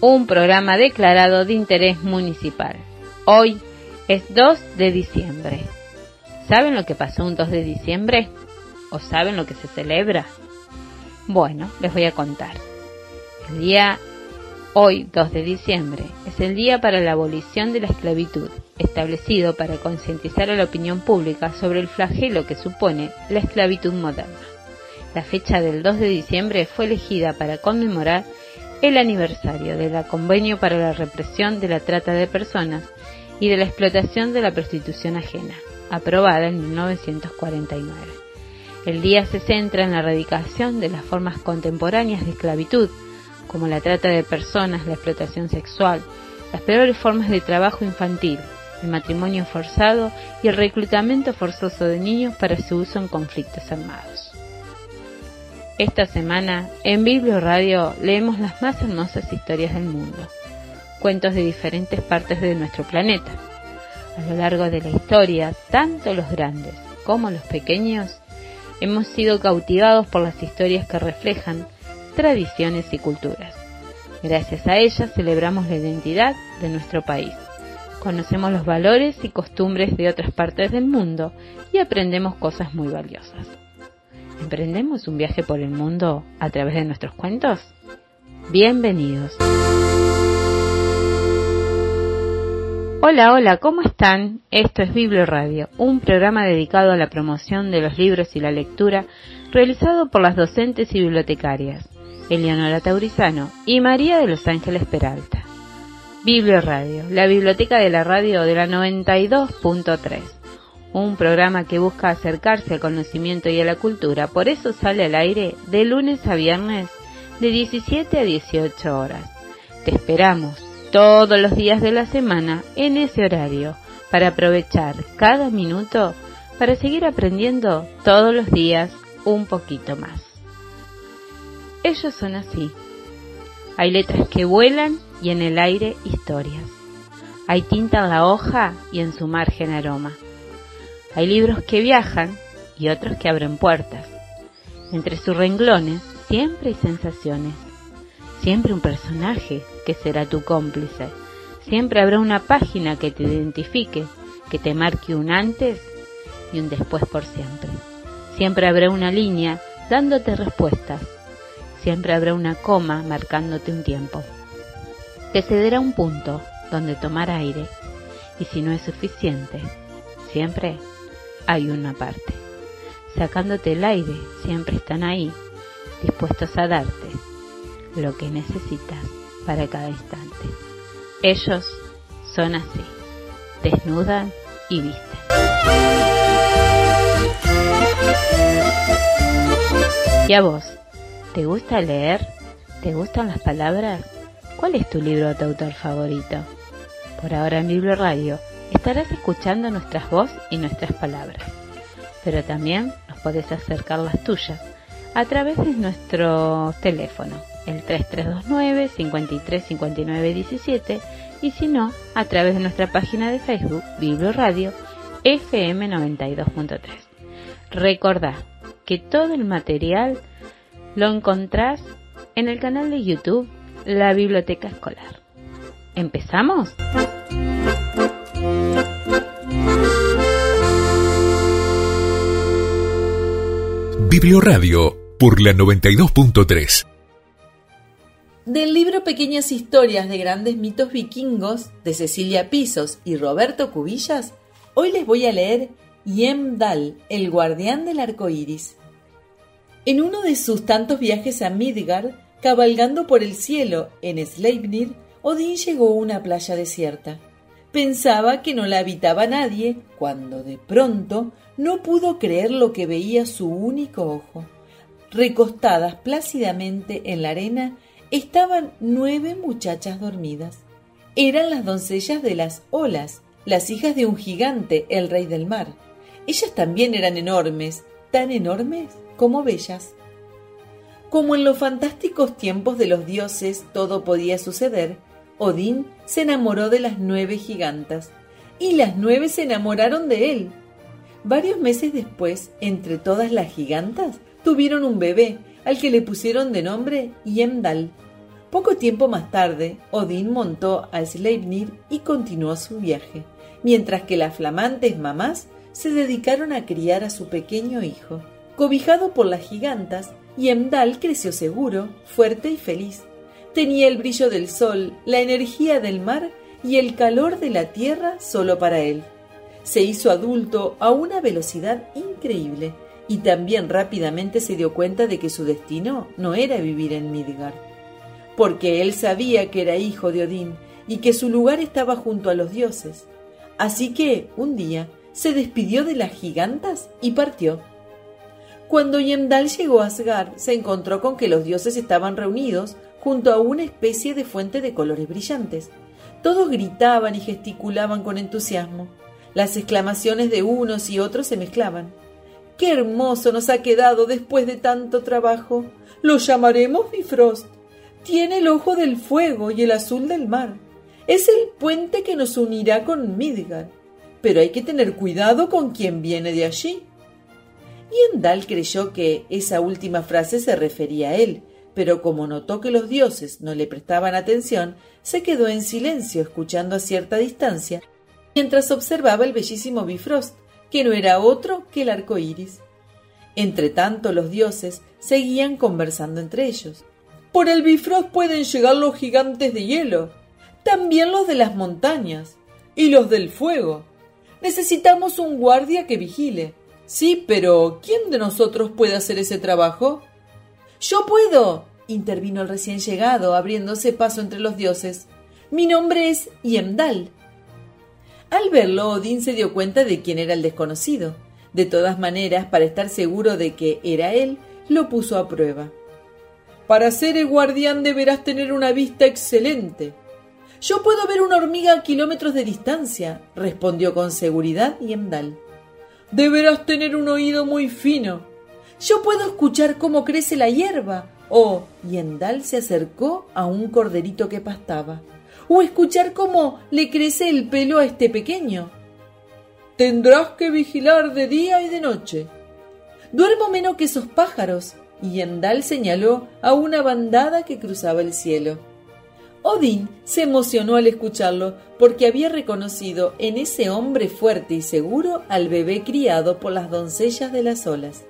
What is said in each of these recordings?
un programa declarado de interés municipal. Hoy es 2 de diciembre. ¿Saben lo que pasó un 2 de diciembre? ¿O saben lo que se celebra? Bueno, les voy a contar. El día hoy, 2 de diciembre, es el día para la abolición de la esclavitud, establecido para concientizar a la opinión pública sobre el flagelo que supone la esclavitud moderna. La fecha del 2 de diciembre fue elegida para conmemorar el aniversario del Convenio para la Represión de la Trata de Personas y de la Explotación de la Prostitución Ajena, aprobada en 1949. El día se centra en la erradicación de las formas contemporáneas de esclavitud, como la trata de personas, la explotación sexual, las peores formas de trabajo infantil, el matrimonio forzado y el reclutamiento forzoso de niños para su uso en conflictos armados. Esta semana, en Biblio Radio, leemos las más hermosas historias del mundo, cuentos de diferentes partes de nuestro planeta. A lo largo de la historia, tanto los grandes como los pequeños hemos sido cautivados por las historias que reflejan tradiciones y culturas. Gracias a ellas celebramos la identidad de nuestro país, conocemos los valores y costumbres de otras partes del mundo y aprendemos cosas muy valiosas. ¿Emprendemos un viaje por el mundo a través de nuestros cuentos? Bienvenidos. Hola, hola, ¿cómo están? Esto es Biblio Radio, un programa dedicado a la promoción de los libros y la lectura realizado por las docentes y bibliotecarias Eleonora Taurizano y María de los Ángeles Peralta. Biblio Radio, la biblioteca de la radio de la 92.3 un programa que busca acercarse al conocimiento y a la cultura, por eso sale al aire de lunes a viernes de 17 a 18 horas. Te esperamos todos los días de la semana en ese horario para aprovechar cada minuto para seguir aprendiendo todos los días un poquito más. Ellos son así. Hay letras que vuelan y en el aire historias. Hay tinta en la hoja y en su margen aroma. Hay libros que viajan y otros que abren puertas. Entre sus renglones siempre hay sensaciones. Siempre un personaje que será tu cómplice. Siempre habrá una página que te identifique, que te marque un antes y un después por siempre. Siempre habrá una línea dándote respuestas. Siempre habrá una coma marcándote un tiempo. Te cederá un punto donde tomar aire. Y si no es suficiente, siempre hay una parte. Sacándote el aire, siempre están ahí, dispuestos a darte lo que necesitas para cada instante. Ellos son así, desnudan y visten. ¿Y a vos? ¿Te gusta leer? ¿Te gustan las palabras? ¿Cuál es tu libro de autor favorito? Por ahora en Biblio Radio estarás escuchando nuestras voces y nuestras palabras, pero también nos podés acercar las tuyas a través de nuestro teléfono, el 3329 5359 17 y si no, a través de nuestra página de Facebook, Biblio Radio FM 92.3. Recordá que todo el material lo encontrás en el canal de YouTube La Biblioteca Escolar. ¿Empezamos? Biblioradio por la 92.3. Del libro Pequeñas historias de grandes mitos vikingos de Cecilia Pisos y Roberto Cubillas, hoy les voy a leer Yemdal, el guardián del arco iris. En uno de sus tantos viajes a Midgard, cabalgando por el cielo en Sleipnir, Odín llegó a una playa desierta. Pensaba que no la habitaba nadie, cuando de pronto no pudo creer lo que veía su único ojo. Recostadas plácidamente en la arena estaban nueve muchachas dormidas. Eran las doncellas de las olas, las hijas de un gigante, el rey del mar. Ellas también eran enormes, tan enormes como bellas. Como en los fantásticos tiempos de los dioses todo podía suceder, Odín se enamoró de las nueve gigantas, y las nueve se enamoraron de él. Varios meses después, entre todas las gigantas, tuvieron un bebé, al que le pusieron de nombre Yemdal. Poco tiempo más tarde, Odín montó a Sleipnir y continuó su viaje, mientras que las flamantes mamás se dedicaron a criar a su pequeño hijo. Cobijado por las gigantas, Yemdal creció seguro, fuerte y feliz. Tenía el brillo del sol, la energía del mar y el calor de la tierra solo para él. Se hizo adulto a una velocidad increíble y también rápidamente se dio cuenta de que su destino no era vivir en Midgard, porque él sabía que era hijo de Odín y que su lugar estaba junto a los dioses. Así que, un día, se despidió de las gigantas y partió. Cuando Yemdal llegó a Asgard, se encontró con que los dioses estaban reunidos junto a una especie de fuente de colores brillantes. Todos gritaban y gesticulaban con entusiasmo. Las exclamaciones de unos y otros se mezclaban. Qué hermoso nos ha quedado después de tanto trabajo. Lo llamaremos Bifrost. Tiene el ojo del fuego y el azul del mar. Es el puente que nos unirá con Midgard. Pero hay que tener cuidado con quien viene de allí. Y Endal creyó que esa última frase se refería a él, pero como notó que los dioses no le prestaban atención, se quedó en silencio escuchando a cierta distancia, mientras observaba el bellísimo Bifrost, que no era otro que el arco iris. Entretanto, los dioses seguían conversando entre ellos. Por el Bifrost pueden llegar los gigantes de hielo, también los de las montañas y los del fuego. Necesitamos un guardia que vigile. Sí, pero ¿quién de nosotros puede hacer ese trabajo? Yo puedo, intervino el recién llegado, abriéndose paso entre los dioses. Mi nombre es Yemdal al verlo, Odín se dio cuenta de quién era el desconocido. De todas maneras, para estar seguro de que era él, lo puso a prueba. Para ser el guardián deberás tener una vista excelente. Yo puedo ver una hormiga a kilómetros de distancia, respondió con seguridad Yemdal. Deberás tener un oído muy fino. Yo puedo escuchar cómo crece la hierba. Oh, Yendal se acercó a un corderito que pastaba o escuchar cómo le crece el pelo a este pequeño. Tendrás que vigilar de día y de noche. Duermo menos que esos pájaros. Y Yendal señaló a una bandada que cruzaba el cielo. Odín se emocionó al escucharlo porque había reconocido en ese hombre fuerte y seguro al bebé criado por las doncellas de las olas.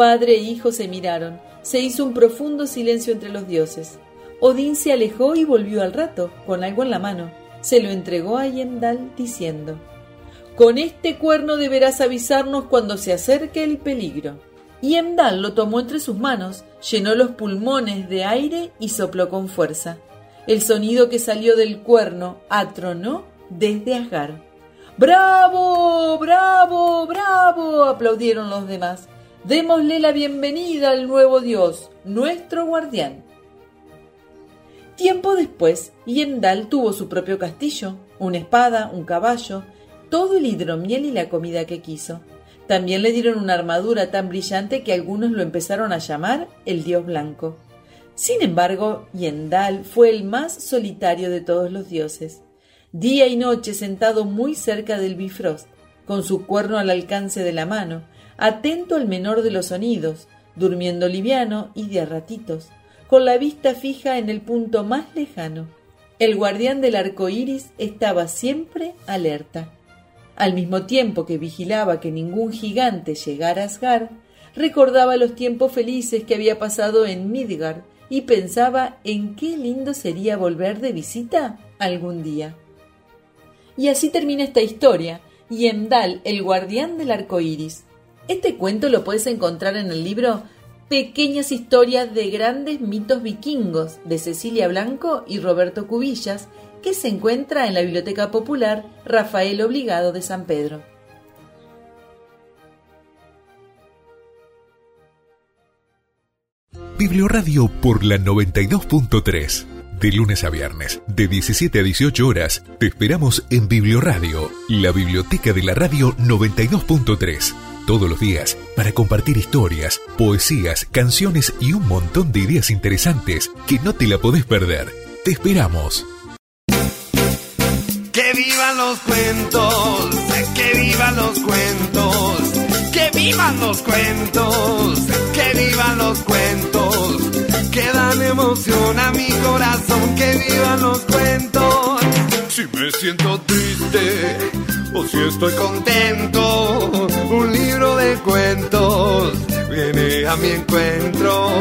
Padre e hijo se miraron, se hizo un profundo silencio entre los dioses. Odín se alejó y volvió al rato, con algo en la mano. Se lo entregó a Yendal diciendo, Con este cuerno deberás avisarnos cuando se acerque el peligro. Yendal lo tomó entre sus manos, llenó los pulmones de aire y sopló con fuerza. El sonido que salió del cuerno atronó desde Asgard. ¡Bravo! ¡Bravo! ¡Bravo! aplaudieron los demás. Démosle la bienvenida al nuevo dios, nuestro guardián. Tiempo después, Yendal tuvo su propio castillo, una espada, un caballo, todo el hidromiel y la comida que quiso. También le dieron una armadura tan brillante que algunos lo empezaron a llamar el dios blanco. Sin embargo, Yendal fue el más solitario de todos los dioses. Día y noche sentado muy cerca del Bifrost, con su cuerno al alcance de la mano, atento al menor de los sonidos, durmiendo liviano y de a ratitos, con la vista fija en el punto más lejano. El guardián del arco iris estaba siempre alerta. Al mismo tiempo que vigilaba que ningún gigante llegara a Asgard, recordaba los tiempos felices que había pasado en Midgard y pensaba en qué lindo sería volver de visita algún día. Y así termina esta historia, Yemdal, el guardián del arco iris. Este cuento lo puedes encontrar en el libro Pequeñas historias de grandes mitos vikingos de Cecilia Blanco y Roberto Cubillas, que se encuentra en la Biblioteca Popular Rafael Obligado de San Pedro. Biblioradio por la 92.3. De lunes a viernes, de 17 a 18 horas, te esperamos en Biblioradio, la biblioteca de la radio 92.3. Todos los días, para compartir historias, poesías, canciones y un montón de ideas interesantes que no te la podés perder. Te esperamos. Que vivan los cuentos, que vivan los cuentos, que vivan los cuentos, que vivan los cuentos, que dan emoción a mi corazón, que vivan los cuentos. Si me siento triste o si estoy contento, un libro de cuentos viene a mi encuentro.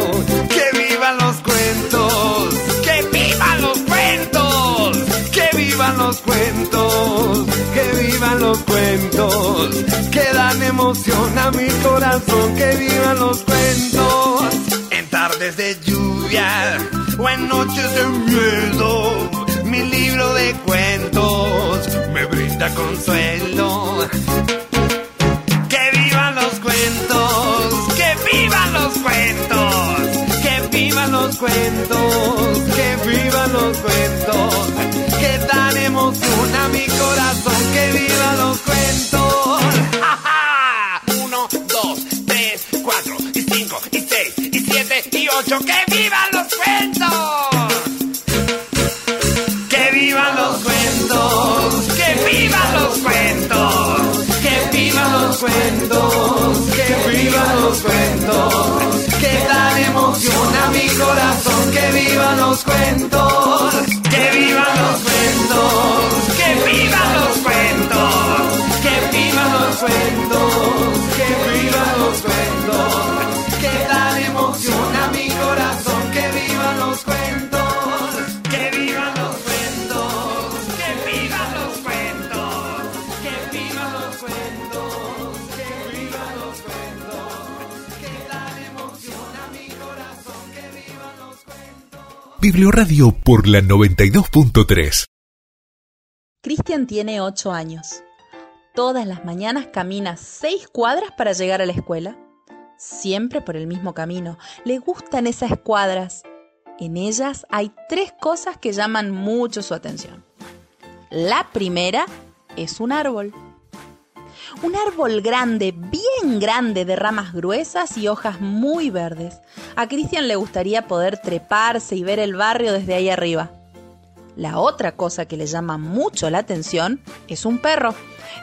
Que vivan los cuentos, que vivan los cuentos, que vivan los cuentos, que vivan los cuentos, que dan emoción a mi corazón, que vivan los cuentos. En tardes de lluvia o en noches de miedo, mi libro de cuentos me brinda consuelo. Que vivan los cuentos, que vivan los cuentos, que vivan los cuentos, que vivan los cuentos, que dan emoción a mi corazón, que vivan los cuentos. ¡Ja, ja! Uno, dos, tres, cuatro, y cinco, y seis, y siete, y ocho, que vivan los cuentos. Corazón, que vivan los cuentos, Biblioradio por la 92.3. Cristian tiene 8 años. Todas las mañanas camina 6 cuadras para llegar a la escuela. Siempre por el mismo camino. Le gustan esas cuadras. En ellas hay tres cosas que llaman mucho su atención. La primera es un árbol. Un árbol grande, bien grande, de ramas gruesas y hojas muy verdes. A Cristian le gustaría poder treparse y ver el barrio desde ahí arriba. La otra cosa que le llama mucho la atención es un perro.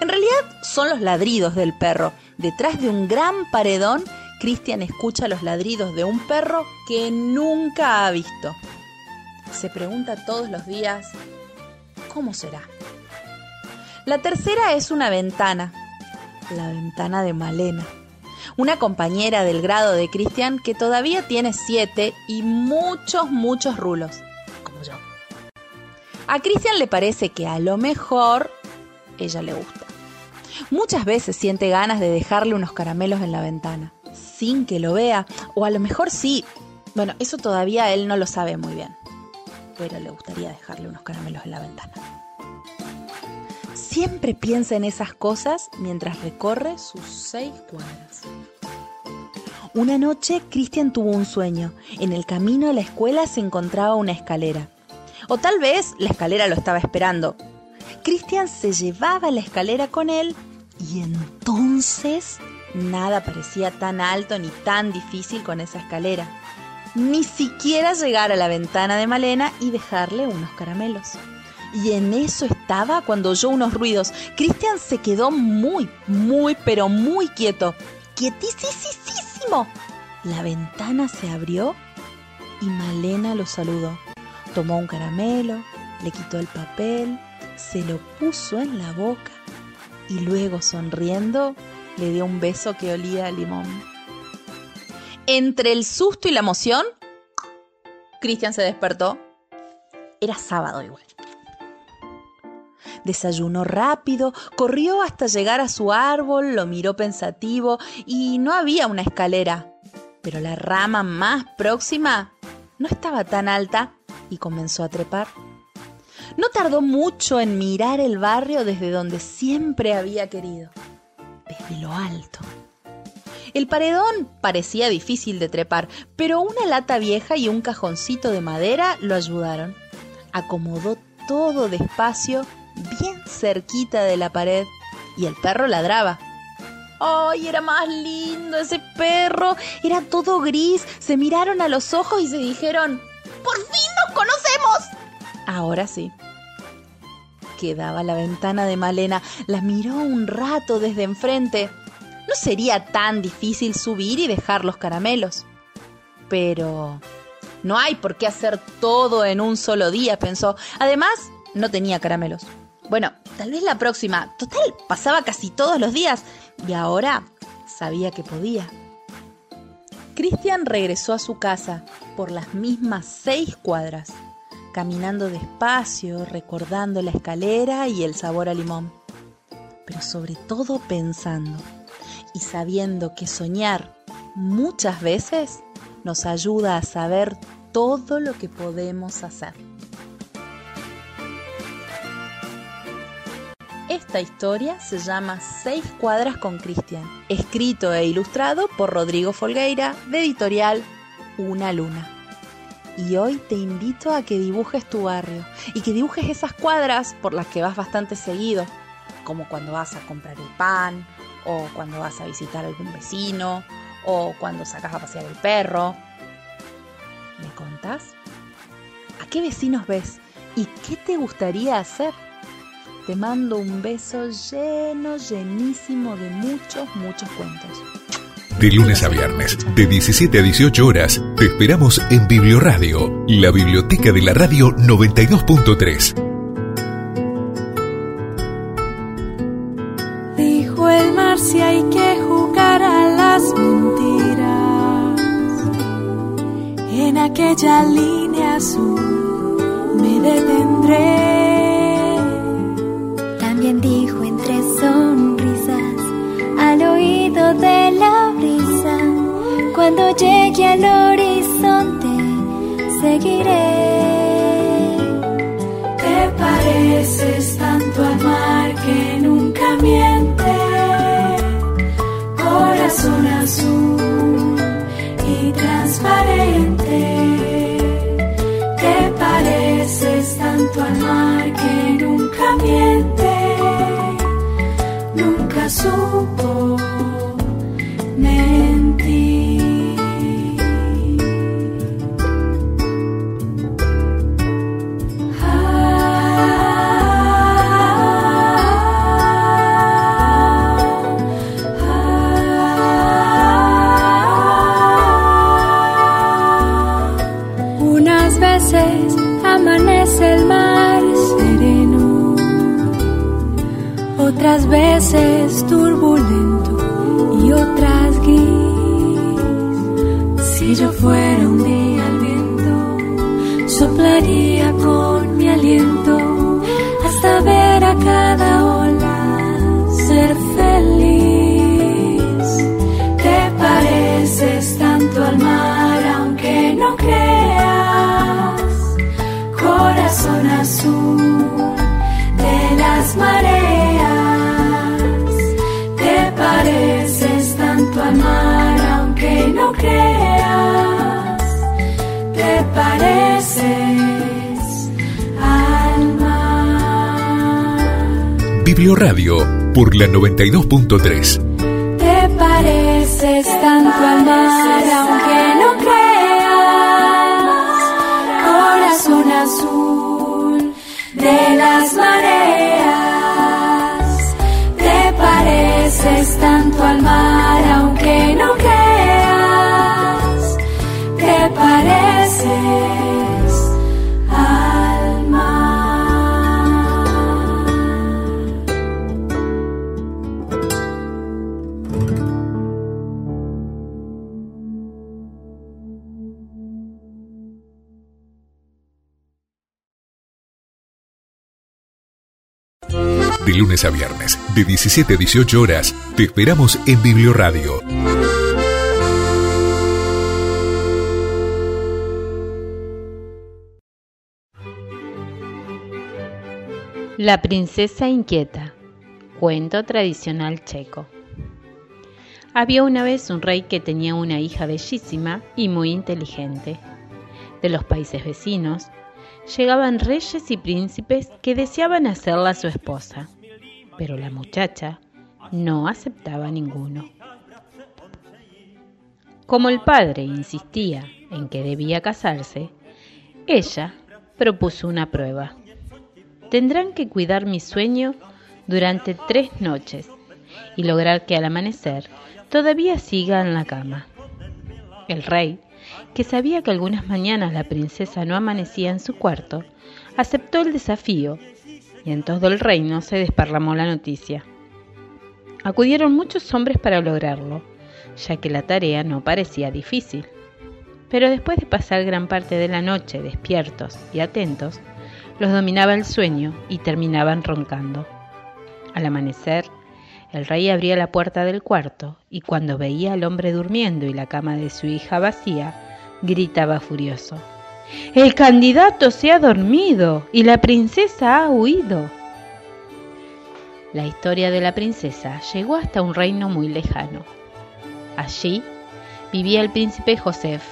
En realidad son los ladridos del perro. Detrás de un gran paredón, Cristian escucha los ladridos de un perro que nunca ha visto. Se pregunta todos los días, ¿cómo será? La tercera es una ventana, la ventana de Malena, una compañera del grado de Cristian que todavía tiene siete y muchos, muchos rulos, como yo. A Cristian le parece que a lo mejor ella le gusta. Muchas veces siente ganas de dejarle unos caramelos en la ventana, sin que lo vea, o a lo mejor sí. Bueno, eso todavía él no lo sabe muy bien, pero le gustaría dejarle unos caramelos en la ventana. Siempre piensa en esas cosas mientras recorre sus seis cuadras. Una noche, Cristian tuvo un sueño. En el camino a la escuela se encontraba una escalera. O tal vez la escalera lo estaba esperando. Cristian se llevaba la escalera con él y entonces nada parecía tan alto ni tan difícil con esa escalera. Ni siquiera llegar a la ventana de Malena y dejarle unos caramelos. Y en eso estaba cuando oyó unos ruidos. Cristian se quedó muy, muy, pero muy quieto. Quietísimo. La ventana se abrió y Malena lo saludó. Tomó un caramelo, le quitó el papel, se lo puso en la boca y luego sonriendo le dio un beso que olía a limón. Entre el susto y la emoción, Cristian se despertó. Era sábado igual. Desayunó rápido, corrió hasta llegar a su árbol, lo miró pensativo y no había una escalera, pero la rama más próxima no estaba tan alta y comenzó a trepar. No tardó mucho en mirar el barrio desde donde siempre había querido, desde lo alto. El paredón parecía difícil de trepar, pero una lata vieja y un cajoncito de madera lo ayudaron. Acomodó todo despacio, bien cerquita de la pared, y el perro ladraba. ¡Ay, era más lindo ese perro! Era todo gris, se miraron a los ojos y se dijeron, ¡Por fin nos conocemos! Ahora sí. Quedaba la ventana de Malena, la miró un rato desde enfrente. No sería tan difícil subir y dejar los caramelos. Pero no hay por qué hacer todo en un solo día, pensó. Además, no tenía caramelos. Bueno, tal vez la próxima. Total, pasaba casi todos los días y ahora sabía que podía. Cristian regresó a su casa por las mismas seis cuadras, caminando despacio, recordando la escalera y el sabor a limón, pero sobre todo pensando y sabiendo que soñar muchas veces nos ayuda a saber todo lo que podemos hacer. Esta historia se llama Seis cuadras con Cristian, escrito e ilustrado por Rodrigo Folgueira, de editorial Una Luna. Y hoy te invito a que dibujes tu barrio y que dibujes esas cuadras por las que vas bastante seguido, como cuando vas a comprar el pan, o cuando vas a visitar a algún vecino, o cuando sacas a pasear el perro. ¿Me contás? ¿A qué vecinos ves? ¿Y qué te gustaría hacer? Te mando un beso lleno, llenísimo de muchos, muchos cuentos. De lunes a viernes, de 17 a 18 horas, te esperamos en Biblioradio, la biblioteca de la radio 92.3. Dijo el mar si hay que jugar a las mentiras. En aquella línea azul me detendré cuando llegue al horizonte seguiré. Te pareces tanto al mar que nunca miente, corazón azul y transparente. Te pareces tanto al mar que nunca miente supo mentir. 92.3. lunes a viernes, de 17 a 18 horas, te esperamos en Biblioradio. La princesa inquieta. Cuento tradicional checo. Había una vez un rey que tenía una hija bellísima y muy inteligente. De los países vecinos llegaban reyes y príncipes que deseaban hacerla su esposa, pero la muchacha no aceptaba ninguno. Como el padre insistía en que debía casarse, ella propuso una prueba. Tendrán que cuidar mi sueño durante tres noches y lograr que al amanecer todavía siga en la cama. El rey, que sabía que algunas mañanas la princesa no amanecía en su cuarto, aceptó el desafío y en todo el reino se desparramó la noticia. Acudieron muchos hombres para lograrlo, ya que la tarea no parecía difícil. Pero después de pasar gran parte de la noche despiertos y atentos, los dominaba el sueño y terminaban roncando. Al amanecer, el rey abría la puerta del cuarto y cuando veía al hombre durmiendo y la cama de su hija vacía, gritaba furioso. El candidato se ha dormido y la princesa ha huido. La historia de la princesa llegó hasta un reino muy lejano. Allí vivía el príncipe Josef,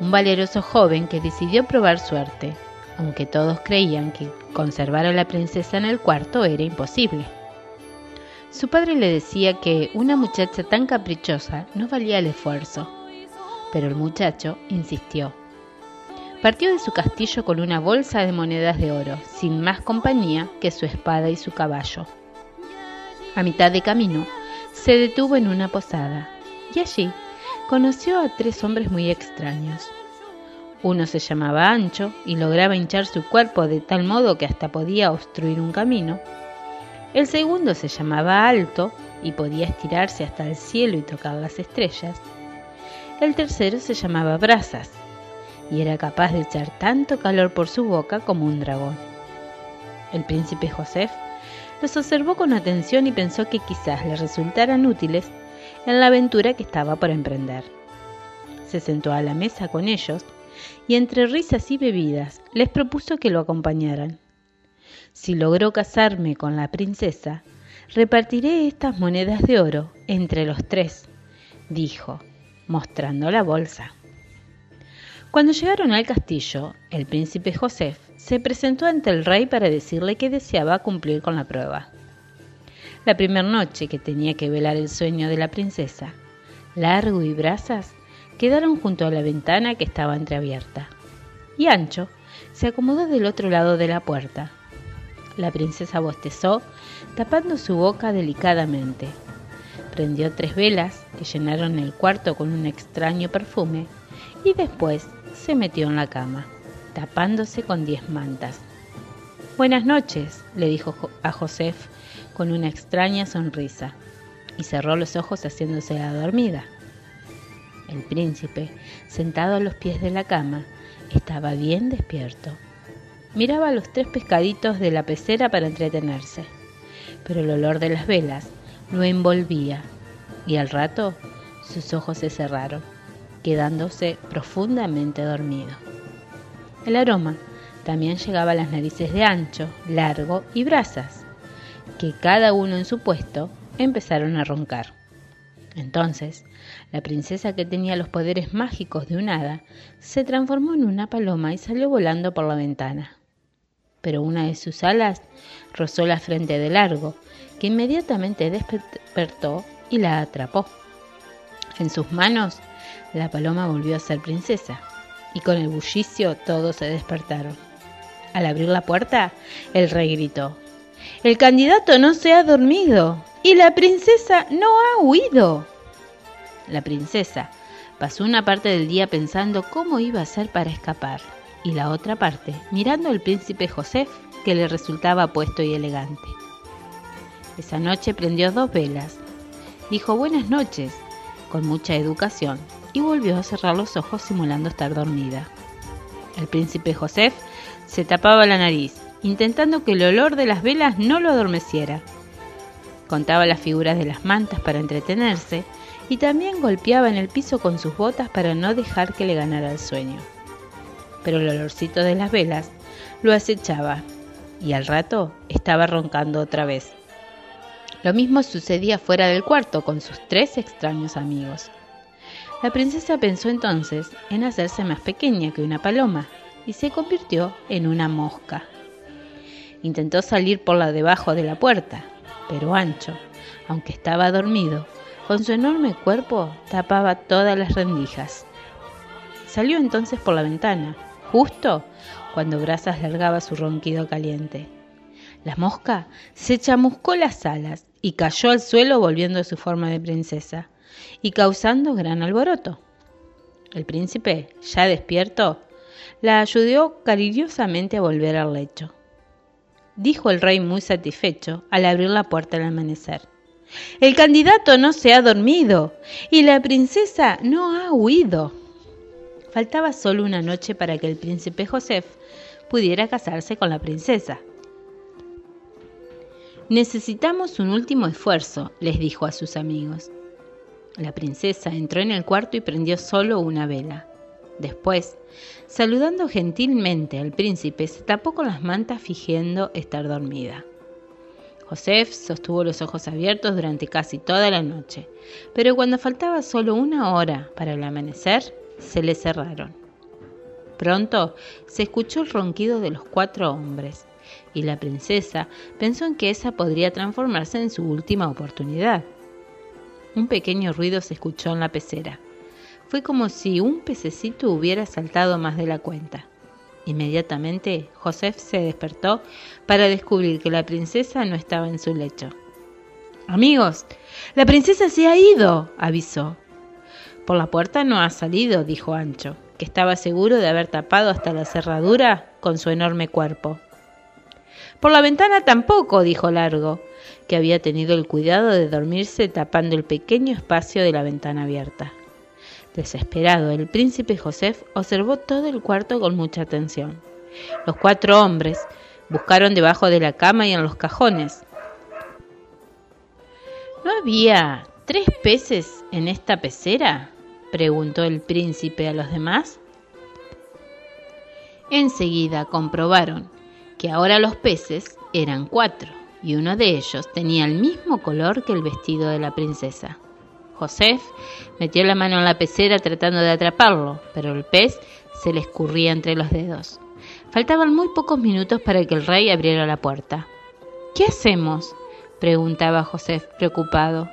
un valeroso joven que decidió probar suerte, aunque todos creían que conservar a la princesa en el cuarto era imposible. Su padre le decía que una muchacha tan caprichosa no valía el esfuerzo, pero el muchacho insistió. Partió de su castillo con una bolsa de monedas de oro, sin más compañía que su espada y su caballo. A mitad de camino, se detuvo en una posada y allí conoció a tres hombres muy extraños. Uno se llamaba Ancho y lograba hinchar su cuerpo de tal modo que hasta podía obstruir un camino. El segundo se llamaba Alto y podía estirarse hasta el cielo y tocar las estrellas. El tercero se llamaba Brasas y era capaz de echar tanto calor por su boca como un dragón. El príncipe Josef los observó con atención y pensó que quizás le resultaran útiles en la aventura que estaba por emprender. Se sentó a la mesa con ellos y entre risas y bebidas les propuso que lo acompañaran. Si logró casarme con la princesa, repartiré estas monedas de oro entre los tres, dijo, mostrando la bolsa. Cuando llegaron al castillo, el príncipe Josef se presentó ante el rey para decirle que deseaba cumplir con la prueba. La primera noche que tenía que velar el sueño de la princesa, Largo y Brasas quedaron junto a la ventana que estaba entreabierta, y Ancho se acomodó del otro lado de la puerta, la princesa bostezó, tapando su boca delicadamente. Prendió tres velas que llenaron el cuarto con un extraño perfume y después se metió en la cama, tapándose con diez mantas. Buenas noches, le dijo a Josef con una extraña sonrisa, y cerró los ojos haciéndose la dormida. El príncipe, sentado a los pies de la cama, estaba bien despierto. Miraba los tres pescaditos de la pecera para entretenerse, pero el olor de las velas lo envolvía y al rato sus ojos se cerraron, quedándose profundamente dormido. El aroma también llegaba a las narices de Ancho, Largo y Brasas, que cada uno en su puesto empezaron a roncar. Entonces, la princesa que tenía los poderes mágicos de un hada se transformó en una paloma y salió volando por la ventana pero una de sus alas rozó la frente de Largo, que inmediatamente despertó y la atrapó. En sus manos, la paloma volvió a ser princesa, y con el bullicio todos se despertaron. Al abrir la puerta, el rey gritó, El candidato no se ha dormido y la princesa no ha huido. La princesa pasó una parte del día pensando cómo iba a hacer para escapar y la otra parte mirando al príncipe Josef, que le resultaba apuesto y elegante. Esa noche prendió dos velas, dijo buenas noches con mucha educación y volvió a cerrar los ojos simulando estar dormida. El príncipe Josef se tapaba la nariz, intentando que el olor de las velas no lo adormeciera. Contaba las figuras de las mantas para entretenerse y también golpeaba en el piso con sus botas para no dejar que le ganara el sueño pero el olorcito de las velas lo acechaba y al rato estaba roncando otra vez. Lo mismo sucedía fuera del cuarto con sus tres extraños amigos. La princesa pensó entonces en hacerse más pequeña que una paloma y se convirtió en una mosca. Intentó salir por la debajo de la puerta, pero Ancho, aunque estaba dormido, con su enorme cuerpo tapaba todas las rendijas. Salió entonces por la ventana, justo cuando Brasas largaba su ronquido caliente. La mosca se chamuscó las alas y cayó al suelo volviendo a su forma de princesa y causando gran alboroto. El príncipe, ya despierto, la ayudó cariñosamente a volver al lecho. Dijo el rey muy satisfecho al abrir la puerta al amanecer. El candidato no se ha dormido y la princesa no ha huido. Faltaba solo una noche para que el príncipe Joseph pudiera casarse con la princesa. Necesitamos un último esfuerzo, les dijo a sus amigos. La princesa entró en el cuarto y prendió solo una vela. Después, saludando gentilmente al príncipe, se tapó con las mantas fingiendo estar dormida. Joseph sostuvo los ojos abiertos durante casi toda la noche, pero cuando faltaba solo una hora para el amanecer, se le cerraron. Pronto se escuchó el ronquido de los cuatro hombres, y la princesa pensó en que esa podría transformarse en su última oportunidad. Un pequeño ruido se escuchó en la pecera. Fue como si un pececito hubiera saltado más de la cuenta. Inmediatamente Joseph se despertó para descubrir que la princesa no estaba en su lecho. Amigos, la princesa se ha ido, avisó. Por la puerta no ha salido, dijo Ancho, que estaba seguro de haber tapado hasta la cerradura con su enorme cuerpo. Por la ventana tampoco, dijo Largo, que había tenido el cuidado de dormirse tapando el pequeño espacio de la ventana abierta. Desesperado, el príncipe Joseph observó todo el cuarto con mucha atención. Los cuatro hombres buscaron debajo de la cama y en los cajones. ¿No había tres peces en esta pecera? preguntó el príncipe a los demás. Enseguida comprobaron que ahora los peces eran cuatro y uno de ellos tenía el mismo color que el vestido de la princesa. Joseph metió la mano en la pecera tratando de atraparlo, pero el pez se le escurría entre los dedos. Faltaban muy pocos minutos para que el rey abriera la puerta. ¿Qué hacemos? preguntaba Joseph preocupado.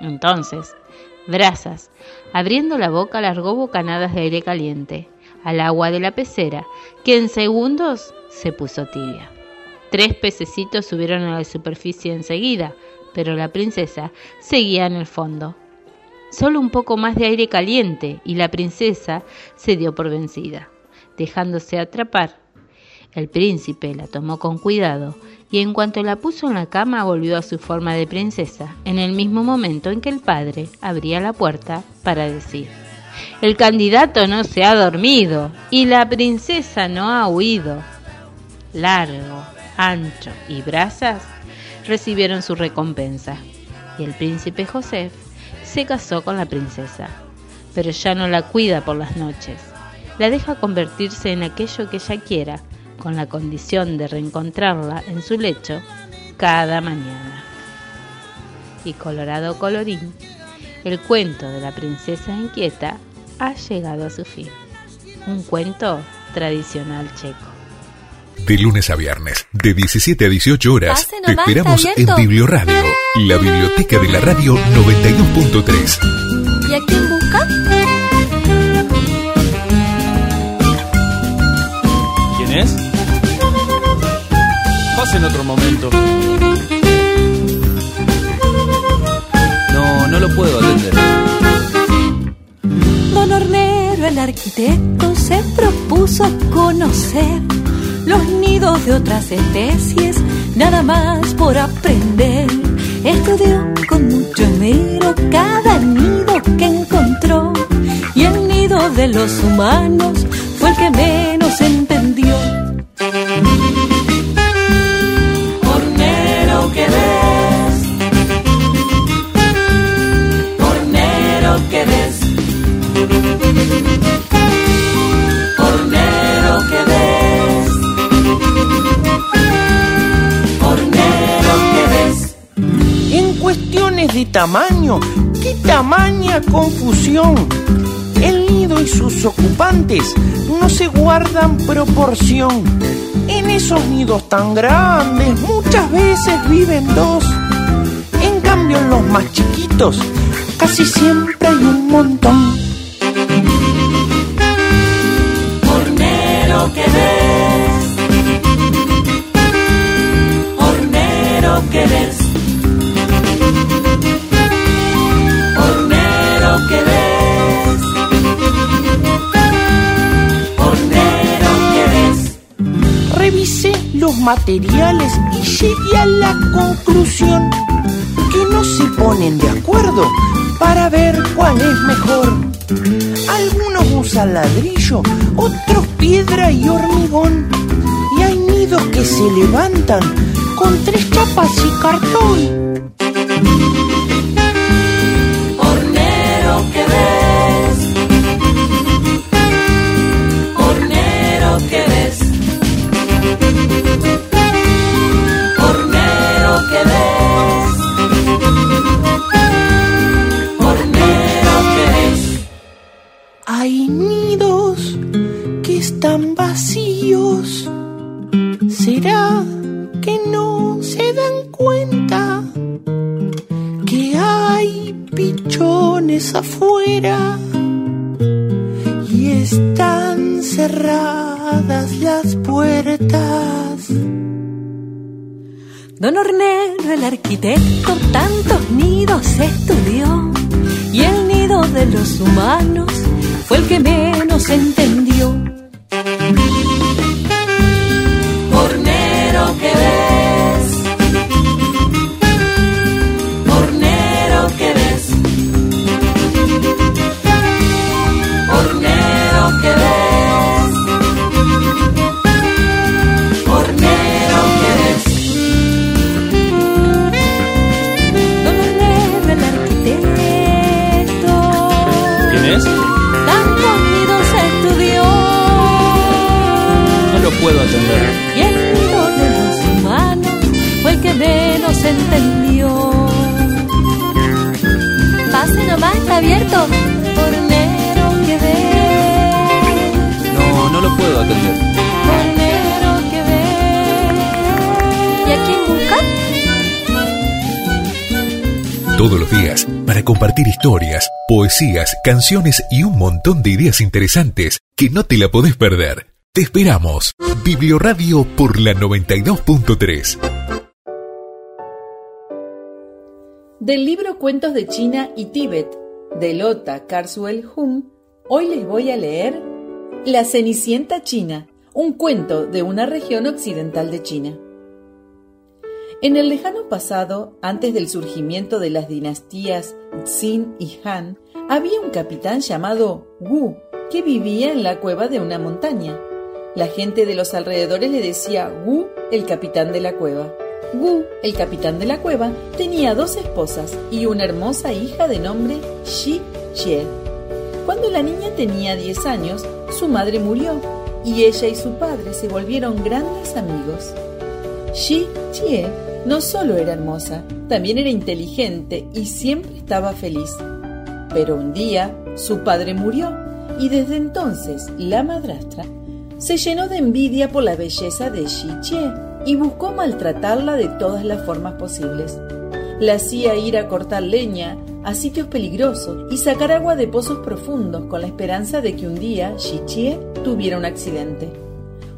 Entonces, Brasas, abriendo la boca, largó bocanadas de aire caliente al agua de la pecera, que en segundos se puso tibia. Tres pececitos subieron a la superficie enseguida, pero la princesa seguía en el fondo. Solo un poco más de aire caliente y la princesa se dio por vencida, dejándose atrapar. El príncipe la tomó con cuidado y en cuanto la puso en la cama volvió a su forma de princesa, en el mismo momento en que el padre abría la puerta para decir, el candidato no se ha dormido y la princesa no ha huido. Largo, ancho y brasas recibieron su recompensa y el príncipe Joseph se casó con la princesa, pero ya no la cuida por las noches, la deja convertirse en aquello que ella quiera, con la condición de reencontrarla en su lecho cada mañana. Y colorado colorín, el cuento de la princesa inquieta ha llegado a su fin. Un cuento tradicional checo. De lunes a viernes, de 17 a 18 horas, te esperamos en Biblioradio, la biblioteca de la radio 92.3. ¿Y a quién busca? ¿Quién es? Pase en otro momento. No, no lo puedo atender. Don Hornero, el arquitecto, se propuso conocer los nidos de otras especies, nada más por aprender. Estudió con mucho esmero cada nido que encontró y el nido de los humanos fue el que menos entendió. Tamaño, qué tamaña confusión. El nido y sus ocupantes no se guardan proporción. En esos nidos tan grandes muchas veces viven dos. En cambio en los más chiquitos casi siempre hay un montón. Los materiales y llegué a la conclusión que no se ponen de acuerdo para ver cuál es mejor. Algunos usan ladrillo, otros piedra y hormigón. Y hay nidos que se levantan con tres chapas y cartón. A quién busca? Todos los días, para compartir historias, poesías, canciones y un montón de ideas interesantes que no te la podés perder. Te esperamos. Biblioradio por la 92.3. Del libro Cuentos de China y Tíbet de Lota Carswell Hum, hoy les voy a leer La Cenicienta China, un cuento de una región occidental de China. En el lejano pasado, antes del surgimiento de las dinastías Xin y Han, había un capitán llamado Wu que vivía en la cueva de una montaña. La gente de los alrededores le decía Wu, el capitán de la cueva. Wu, el capitán de la cueva, tenía dos esposas y una hermosa hija de nombre Shi Chie. Cuando la niña tenía 10 años, su madre murió y ella y su padre se volvieron grandes amigos. Shi Chie no solo era hermosa, también era inteligente y siempre estaba feliz. Pero un día su padre murió y desde entonces la madrastra se llenó de envidia por la belleza de Chie y buscó maltratarla de todas las formas posibles. La hacía ir a cortar leña a sitios peligrosos y sacar agua de pozos profundos con la esperanza de que un día Chie tuviera un accidente.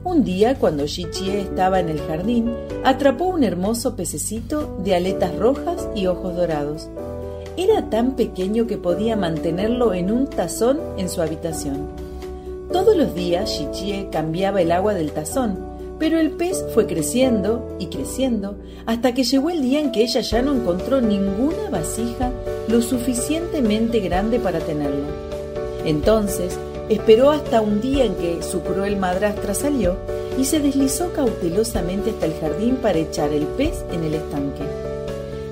Un día, cuando Shi Chie estaba en el jardín, atrapó un hermoso pececito de aletas rojas y ojos dorados. Era tan pequeño que podía mantenerlo en un tazón en su habitación. Todos los días Shi Chie cambiaba el agua del tazón, pero el pez fue creciendo y creciendo hasta que llegó el día en que ella ya no encontró ninguna vasija lo suficientemente grande para tenerlo. Entonces esperó hasta un día en que su cruel madrastra salió y se deslizó cautelosamente hasta el jardín para echar el pez en el estanque.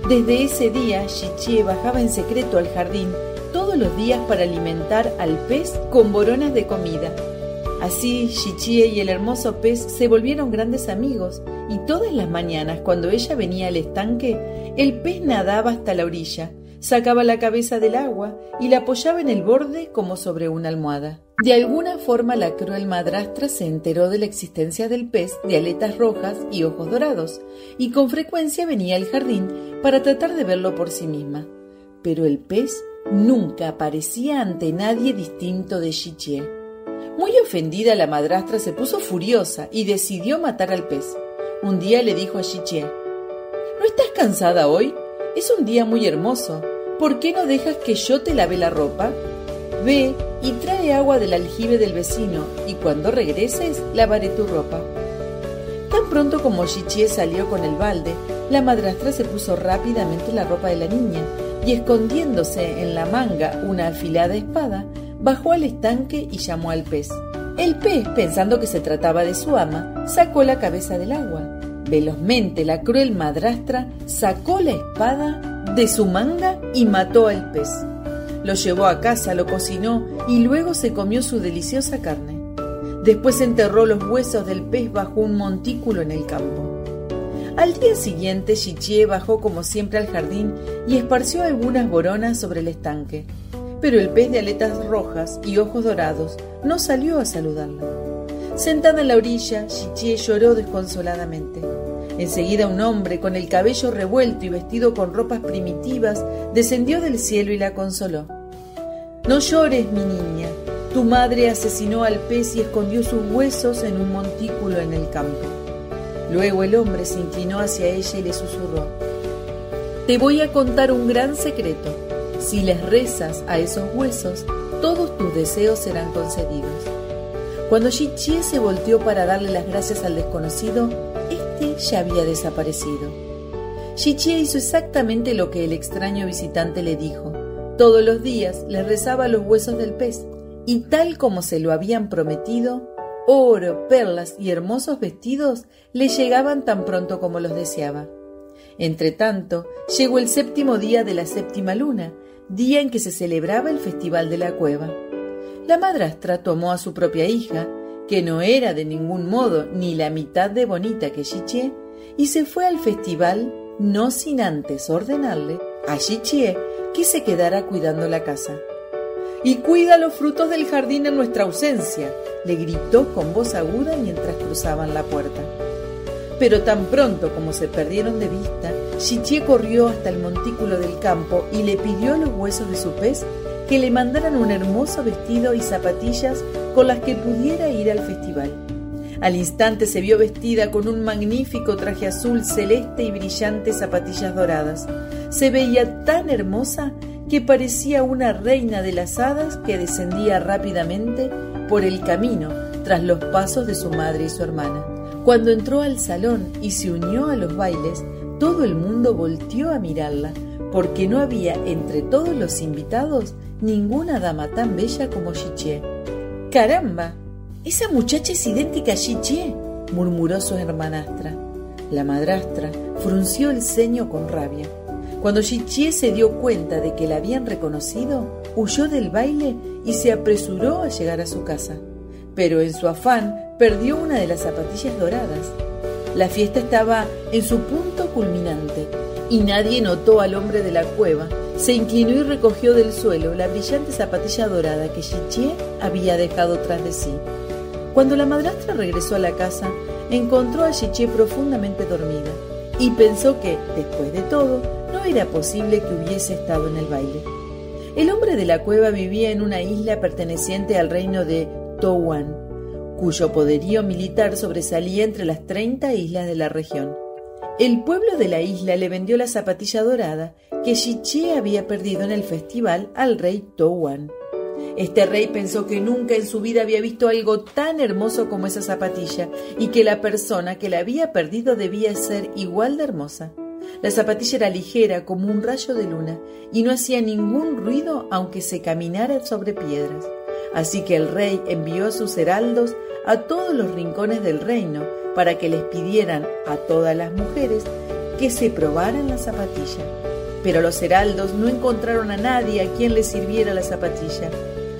Desde ese día, Shichie bajaba en secreto al jardín todos los días para alimentar al pez con boronas de comida. Así, Shichie y el hermoso pez se volvieron grandes amigos y todas las mañanas cuando ella venía al estanque, el pez nadaba hasta la orilla, Sacaba la cabeza del agua y la apoyaba en el borde como sobre una almohada. De alguna forma la cruel madrastra se enteró de la existencia del pez de aletas rojas y ojos dorados, y con frecuencia venía al jardín para tratar de verlo por sí misma. Pero el pez nunca aparecía ante nadie distinto de Chichie. Muy ofendida la madrastra se puso furiosa y decidió matar al pez. Un día le dijo a Chichie, ¿No estás cansada hoy? Es un día muy hermoso. ¿Por qué no dejas que yo te lave la ropa? Ve y trae agua del aljibe del vecino y cuando regreses lavaré tu ropa. Tan pronto como Chichie salió con el balde, la madrastra se puso rápidamente la ropa de la niña y escondiéndose en la manga una afilada espada, bajó al estanque y llamó al pez. El pez, pensando que se trataba de su ama, sacó la cabeza del agua Velozmente la cruel madrastra sacó la espada de su manga y mató al pez. Lo llevó a casa, lo cocinó y luego se comió su deliciosa carne. Después enterró los huesos del pez bajo un montículo en el campo. Al día siguiente, Chichie bajó como siempre al jardín y esparció algunas boronas sobre el estanque. Pero el pez de aletas rojas y ojos dorados no salió a saludarla. Sentada en la orilla, Chichie lloró desconsoladamente. Enseguida un hombre, con el cabello revuelto y vestido con ropas primitivas, descendió del cielo y la consoló. No llores, mi niña. Tu madre asesinó al pez y escondió sus huesos en un montículo en el campo. Luego el hombre se inclinó hacia ella y le susurró. Te voy a contar un gran secreto. Si les rezas a esos huesos, todos tus deseos serán concedidos. Cuando Chichie se volteó para darle las gracias al desconocido, este ya había desaparecido. Chichie hizo exactamente lo que el extraño visitante le dijo. Todos los días le rezaba los huesos del pez, y tal como se lo habían prometido, oro, perlas y hermosos vestidos le llegaban tan pronto como los deseaba. Entretanto, llegó el séptimo día de la séptima luna, día en que se celebraba el Festival de la Cueva. La madrastra tomó a su propia hija, que no era de ningún modo ni la mitad de bonita que Chichie, y se fue al festival no sin antes ordenarle a Chichie que se quedara cuidando la casa. Y cuida los frutos del jardín en nuestra ausencia, le gritó con voz aguda mientras cruzaban la puerta. Pero tan pronto como se perdieron de vista, Chichie corrió hasta el montículo del campo y le pidió los huesos de su pez que le mandaran un hermoso vestido y zapatillas con las que pudiera ir al festival. Al instante se vio vestida con un magnífico traje azul celeste y brillantes zapatillas doradas. Se veía tan hermosa que parecía una reina de las hadas que descendía rápidamente por el camino tras los pasos de su madre y su hermana. Cuando entró al salón y se unió a los bailes, todo el mundo volteó a mirarla, porque no había entre todos los invitados ninguna dama tan bella como Chichie. ¡Caramba! Esa muchacha es idéntica a Chichie, murmuró su hermanastra. La madrastra frunció el ceño con rabia. Cuando Chichie se dio cuenta de que la habían reconocido, huyó del baile y se apresuró a llegar a su casa. Pero en su afán perdió una de las zapatillas doradas. La fiesta estaba en su punto culminante y nadie notó al hombre de la cueva. Se inclinó y recogió del suelo la brillante zapatilla dorada que Chichie había dejado tras de sí. Cuando la madrastra regresó a la casa, encontró a Chichie profundamente dormida y pensó que, después de todo, no era posible que hubiese estado en el baile. El hombre de la cueva vivía en una isla perteneciente al reino de Touan, cuyo poderío militar sobresalía entre las 30 islas de la región. El pueblo de la isla le vendió la zapatilla dorada que Chichie había perdido en el festival al rey Touan. Este rey pensó que nunca en su vida había visto algo tan hermoso como esa zapatilla y que la persona que la había perdido debía ser igual de hermosa. La zapatilla era ligera como un rayo de luna y no hacía ningún ruido aunque se caminara sobre piedras. Así que el rey envió a sus heraldos a todos los rincones del reino para que les pidieran a todas las mujeres que se probaran la zapatilla. Pero los heraldos no encontraron a nadie a quien les sirviera la zapatilla.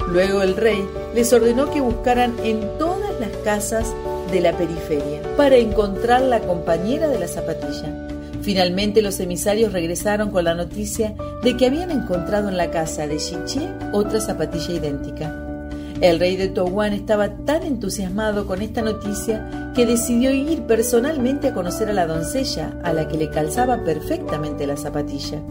Luego el rey les ordenó que buscaran en todas las casas de la periferia para encontrar la compañera de la zapatilla. Finalmente los emisarios regresaron con la noticia de que habían encontrado en la casa de Xiche otra zapatilla idéntica. El rey de Towan estaba tan entusiasmado con esta noticia que decidió ir personalmente a conocer a la doncella, a la que le calzaba perfectamente la zapatilla.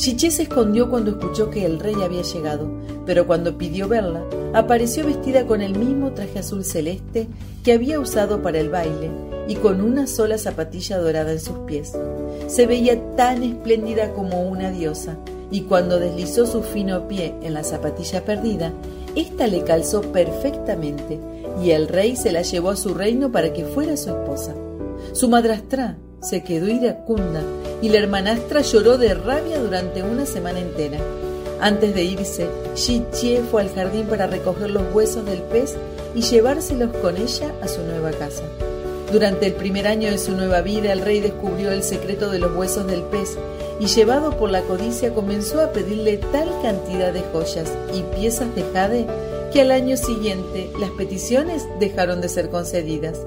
Xiche se escondió cuando escuchó que el rey había llegado, pero cuando pidió verla, apareció vestida con el mismo traje azul celeste que había usado para el baile y con una sola zapatilla dorada en sus pies. Se veía tan espléndida como una diosa, y cuando deslizó su fino pie en la zapatilla perdida, ésta le calzó perfectamente, y el rey se la llevó a su reino para que fuera su esposa. Su madrastra se quedó iracunda y la hermanastra lloró de rabia durante una semana entera. Antes de irse, Shi Chie fue al jardín para recoger los huesos del pez y llevárselos con ella a su nueva casa. Durante el primer año de su nueva vida, el rey descubrió el secreto de los huesos del pez y llevado por la codicia comenzó a pedirle tal cantidad de joyas y piezas de jade que al año siguiente las peticiones dejaron de ser concedidas.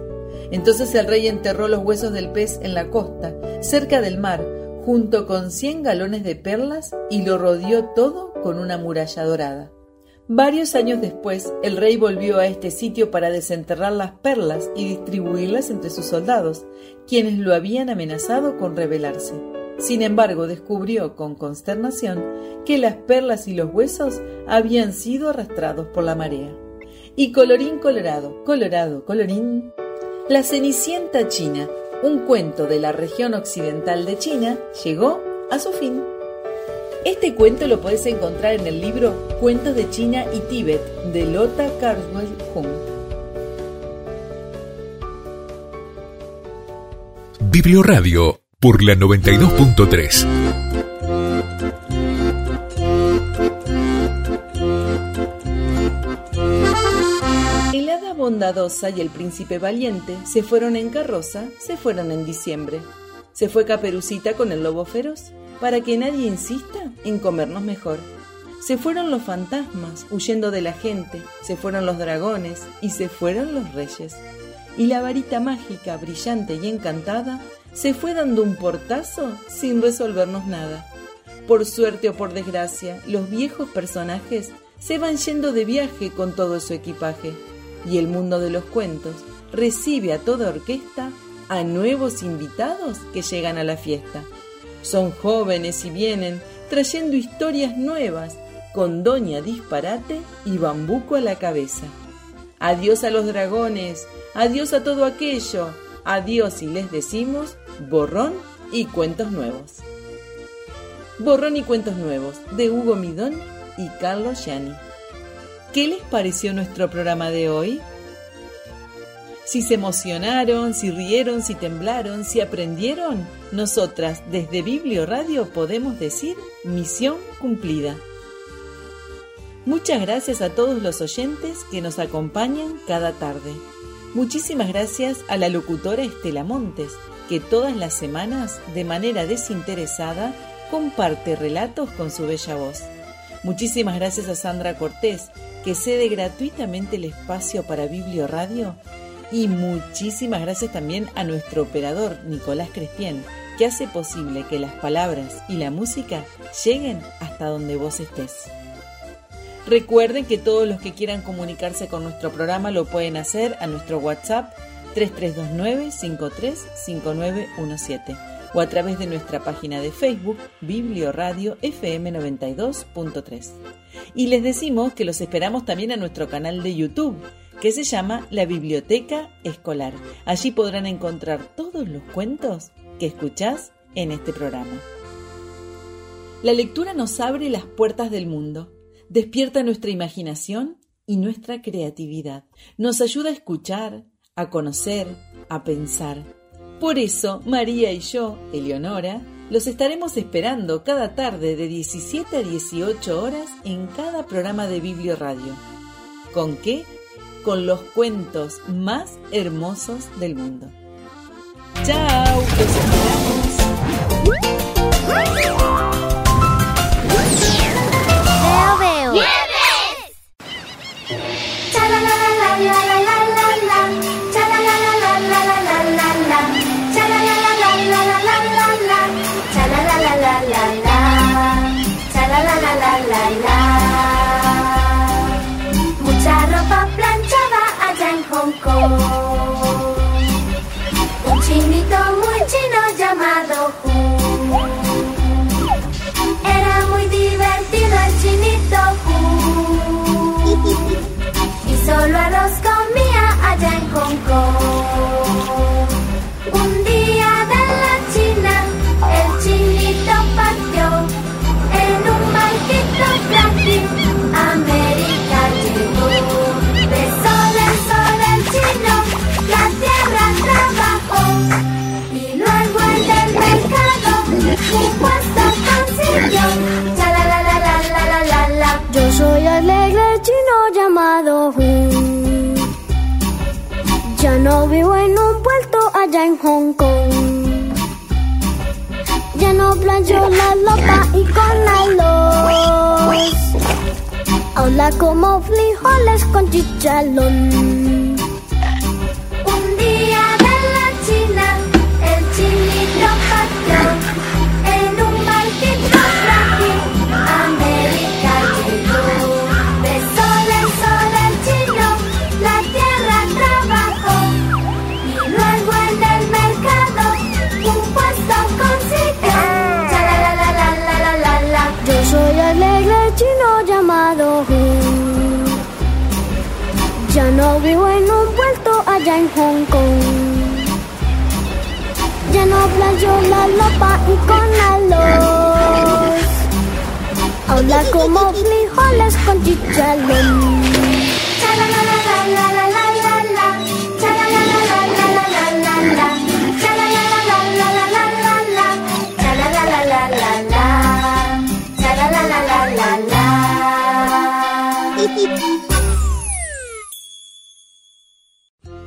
Entonces el rey enterró los huesos del pez en la costa, cerca del mar, junto con cien galones de perlas y lo rodeó todo con una muralla dorada. Varios años después, el rey volvió a este sitio para desenterrar las perlas y distribuirlas entre sus soldados, quienes lo habían amenazado con rebelarse. Sin embargo, descubrió con consternación que las perlas y los huesos habían sido arrastrados por la marea. Y colorín colorado, colorado, colorín, la Cenicienta China, un cuento de la región occidental de China, llegó a su fin. Este cuento lo puedes encontrar en el libro Cuentos de China y Tíbet de Lota Carswell Hung. Biblioradio por la 92.3. y el príncipe valiente se fueron en carroza, se fueron en diciembre. Se fue Caperucita con el lobo feroz, para que nadie insista en comernos mejor. Se fueron los fantasmas, huyendo de la gente, se fueron los dragones y se fueron los reyes. Y la varita mágica, brillante y encantada, se fue dando un portazo sin resolvernos nada. Por suerte o por desgracia, los viejos personajes se van yendo de viaje con todo su equipaje, y el mundo de los cuentos recibe a toda orquesta a nuevos invitados que llegan a la fiesta. Son jóvenes y vienen trayendo historias nuevas, con Doña Disparate y Bambuco a la cabeza. Adiós a los dragones, adiós a todo aquello, adiós y les decimos borrón y cuentos nuevos. Borrón y cuentos nuevos de Hugo Midón y Carlos Yani. ¿Qué les pareció nuestro programa de hoy? Si se emocionaron, si rieron, si temblaron, si aprendieron, nosotras desde Biblio Radio podemos decir misión cumplida. Muchas gracias a todos los oyentes que nos acompañan cada tarde. Muchísimas gracias a la locutora Estela Montes, que todas las semanas, de manera desinteresada, comparte relatos con su bella voz. Muchísimas gracias a Sandra Cortés, que cede gratuitamente el espacio para Biblio Radio. Y muchísimas gracias también a nuestro operador Nicolás Crespien, que hace posible que las palabras y la música lleguen hasta donde vos estés. Recuerden que todos los que quieran comunicarse con nuestro programa lo pueden hacer a nuestro WhatsApp 3329-535917 o a través de nuestra página de Facebook Biblio Radio FM 92.3. Y les decimos que los esperamos también a nuestro canal de YouTube que se llama La Biblioteca Escolar. Allí podrán encontrar todos los cuentos que escuchás en este programa. La lectura nos abre las puertas del mundo, despierta nuestra imaginación y nuestra creatividad. Nos ayuda a escuchar, a conocer, a pensar. Por eso, María y yo, Eleonora, los estaremos esperando cada tarde de 17 a 18 horas en cada programa de Biblio Radio. ¿Con qué? Con los cuentos más hermosos del mundo. ¡Chao! ¡Los esperamos! Un chinito muy chino llamado Hu. Era muy divertido el chinito Hu. Y solo arroz comía allá en Hong Kong. Consiguió. Cha la la la la la la la la. Yo soy alegre chino llamado Hu. Ya no vivo en un puerto allá en Hong Kong. Ya no plancho la lopa y con arroz. Ahora como frijoles con chicharrón. Un día de la China, el chinito partió no vivo en un puerto allá en Hong Kong. Ya no plancho la lopa y con arroz. Ahora como frijoles con chicharrón.